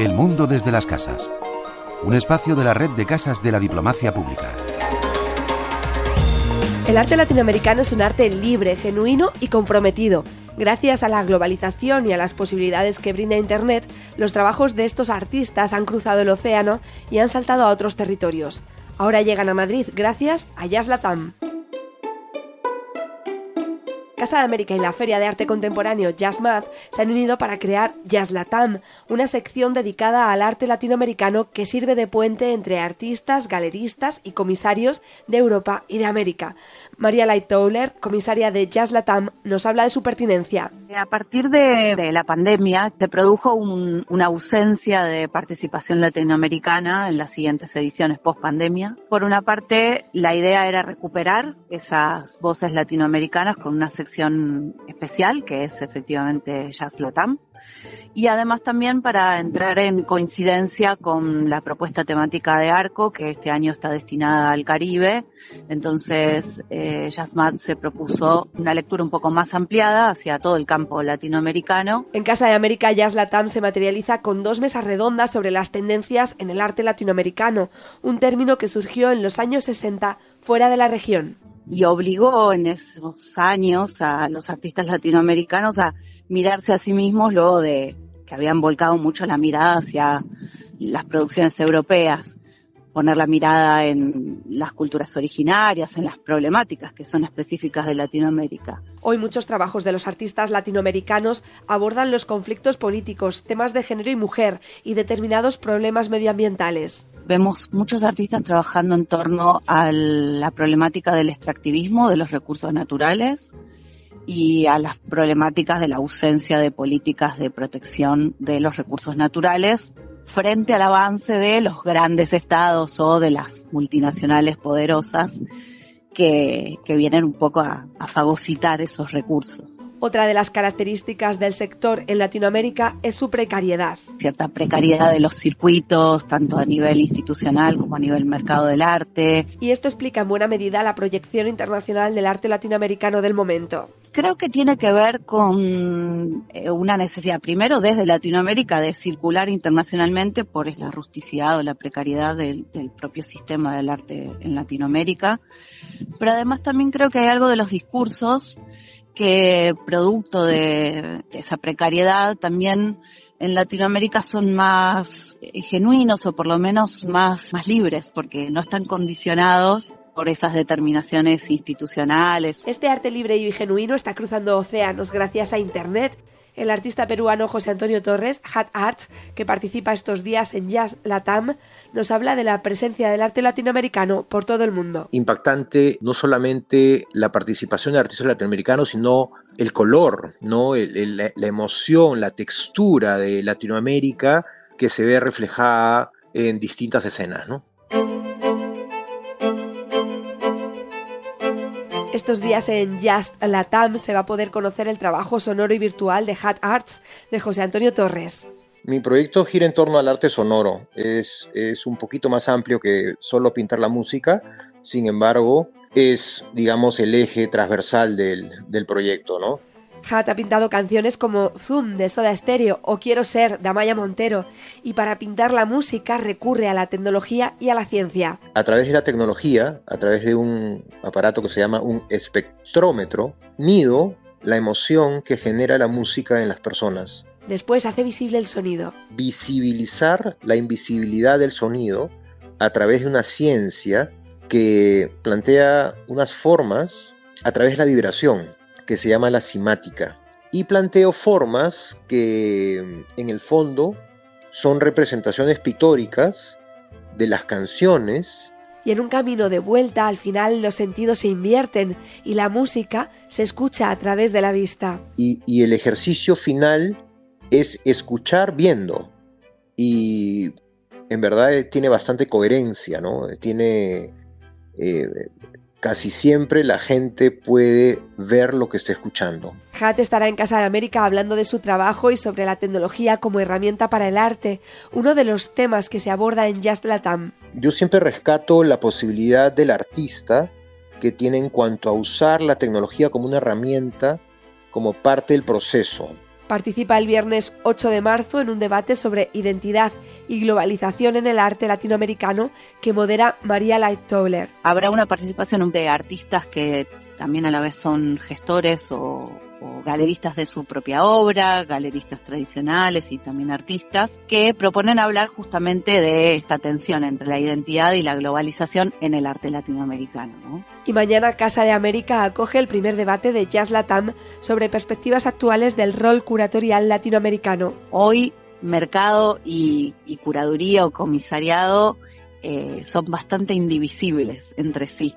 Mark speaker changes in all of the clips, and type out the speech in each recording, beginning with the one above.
Speaker 1: El mundo desde las casas. Un espacio de la red de casas de la diplomacia pública.
Speaker 2: El arte latinoamericano es un arte libre, genuino y comprometido. Gracias a la globalización y a las posibilidades que brinda Internet, los trabajos de estos artistas han cruzado el océano y han saltado a otros territorios. Ahora llegan a Madrid gracias a Jazz Latam. Casa de América y la Feria de Arte Contemporáneo JazzMath se han unido para crear Jazz Latam, una sección dedicada al arte latinoamericano que sirve de puente entre artistas, galeristas y comisarios de Europa y de América. María Lightoller, comisaria de Jazz Latam, nos habla de su pertinencia.
Speaker 3: A partir de, la pandemia se produjo una ausencia de participación latinoamericana en las siguientes ediciones post pandemia. Por una parte, la idea era recuperar esas voces latinoamericanas con una sección especial, que es efectivamente Jazz Latam, y además también para entrar en coincidencia con la propuesta temática de Arco, que este año está destinada al Caribe. Entonces, eh, Jazzmat se propuso una lectura un poco más ampliada hacia todo el campo latinoamericano.
Speaker 2: En Casa de América, Jazz Latam se materializa con dos mesas redondas sobre las tendencias en el arte latinoamericano, un término que surgió en los años 60 fuera de la región
Speaker 3: y obligó en esos años a los artistas latinoamericanos a mirarse a sí mismos luego de que habían volcado mucho la mirada hacia las producciones europeas, poner la mirada en las culturas originarias, en las problemáticas que son específicas de Latinoamérica.
Speaker 2: Hoy muchos trabajos de los artistas latinoamericanos abordan los conflictos políticos, temas de género y mujer y determinados problemas medioambientales
Speaker 3: vemos muchos artistas trabajando en torno a la problemática del extractivismo de los recursos naturales y a las problemáticas de la ausencia de políticas de protección de los recursos naturales frente al avance de los grandes estados o de las multinacionales poderosas que, vienen un poco a fagocitar esos recursos.
Speaker 2: Otra de las características del sector en Latinoamérica es su precariedad.
Speaker 3: Cierta precariedad de los circuitos, tanto a nivel institucional como a nivel mercado del arte.
Speaker 2: Y esto explica en buena medida la proyección internacional del arte latinoamericano del momento.
Speaker 3: Creo que tiene que ver con eh, una necesidad, primero desde Latinoamérica, de circular internacionalmente por la rusticidad o la precariedad del, propio sistema del arte en Latinoamérica, pero además también creo que hay algo de los discursos que producto de, esa precariedad también en Latinoamérica son más eh, genuinos o por lo menos más, más libres porque no están condicionados por esas determinaciones institucionales.
Speaker 2: Este arte libre y genuino está cruzando océanos gracias a Internet el artista peruano José Antonio Torres, Hat Arts, que participa estos días en Jazz Latam, nos habla de la presencia del arte latinoamericano por todo el mundo.
Speaker 4: Impactante no solamente la participación de artistas latinoamericanos, sino el color, ¿no? la, la emoción, la textura de Latinoamérica que se ve reflejada en distintas escenas. ¿no?
Speaker 2: Estos días en Just Latam se va a poder conocer el trabajo sonoro y virtual de Hat Arts de José Antonio Torres.
Speaker 4: Mi proyecto gira en torno al arte sonoro. Es, es un poquito más amplio que solo pintar la música. Sin embargo, es, digamos, el eje transversal del, del proyecto, ¿no?
Speaker 2: Hat ha pintado canciones como Zoom de Soda Stereo o Quiero ser de Amaya Montero y para pintar la música recurre a la tecnología y a la ciencia.
Speaker 4: A través de la tecnología, a través de un aparato que se llama un espectrómetro, mido la emoción que genera la música en las personas.
Speaker 2: Después hace visible el sonido.
Speaker 4: Visibilizar la invisibilidad del sonido a través de una ciencia que plantea unas formas a través de la vibración que se llama la simática. Y planteo formas que en el fondo son representaciones pictóricas de las canciones.
Speaker 2: Y en un camino de vuelta al final los sentidos se invierten y la música se escucha a través de la vista.
Speaker 4: Y, el ejercicio final es escuchar viendo. Y en verdad tiene bastante coherencia, ¿no? Tiene eh, casi siempre la gente puede ver lo que está escuchando.
Speaker 2: Hat estará en Casa de América hablando de su trabajo y sobre la tecnología como herramienta para el arte, uno de los temas que se aborda en Just Latam.
Speaker 4: Yo siempre rescato la posibilidad del artista que tiene en cuanto a usar la tecnología como una herramienta, como parte del proceso.
Speaker 2: Participa el viernes 8 de marzo en un debate sobre identidad y globalización en el arte latinoamericano que modera María Light-Tobler.
Speaker 3: Habrá una participación de artistas que también a la vez son gestores o, galeristas de su propia obra, galeristas tradicionales y también artistas, que proponen hablar justamente de esta tensión entre la identidad y la globalización en el arte latinoamericano.
Speaker 2: Y mañana Casa de América acoge el primer debate de Jazz Latam sobre perspectivas actuales del rol curatorial latinoamericano.
Speaker 3: Hoy, mercado y, curaduría o comisariado eh, son bastante indivisibles entre sí.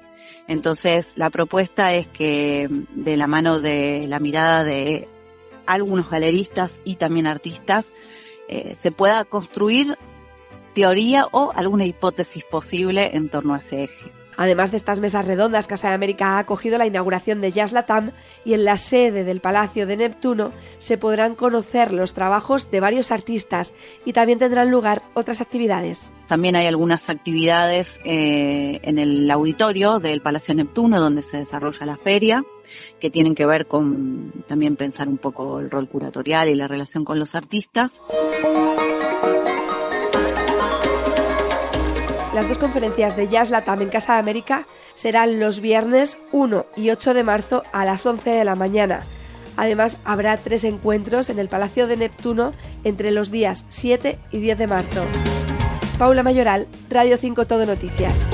Speaker 3: Entonces, la propuesta es que de la mano de la mirada de algunos galeristas y también artistas, eh, se pueda construir teoría o alguna hipótesis posible en torno a ese eje.
Speaker 2: Además de estas mesas redondas, Casa de América ha acogido la inauguración de Jazz Latam y en la sede del Palacio de Neptuno se podrán conocer los trabajos de varios artistas y también tendrán lugar otras actividades.
Speaker 3: También hay algunas actividades eh, en el auditorio del Palacio Neptuno donde se desarrolla la feria que tienen que ver con también pensar un poco el rol curatorial y la relación con los artistas.
Speaker 2: Las dos conferencias de Jazz Latam en Casa de América serán los viernes 1 y 8 de marzo a las 11 de la mañana. Además, habrá tres encuentros en el Palacio de Neptuno entre los días 7 y 10 de marzo. Paula Mayoral, Radio 5 Todo Noticias.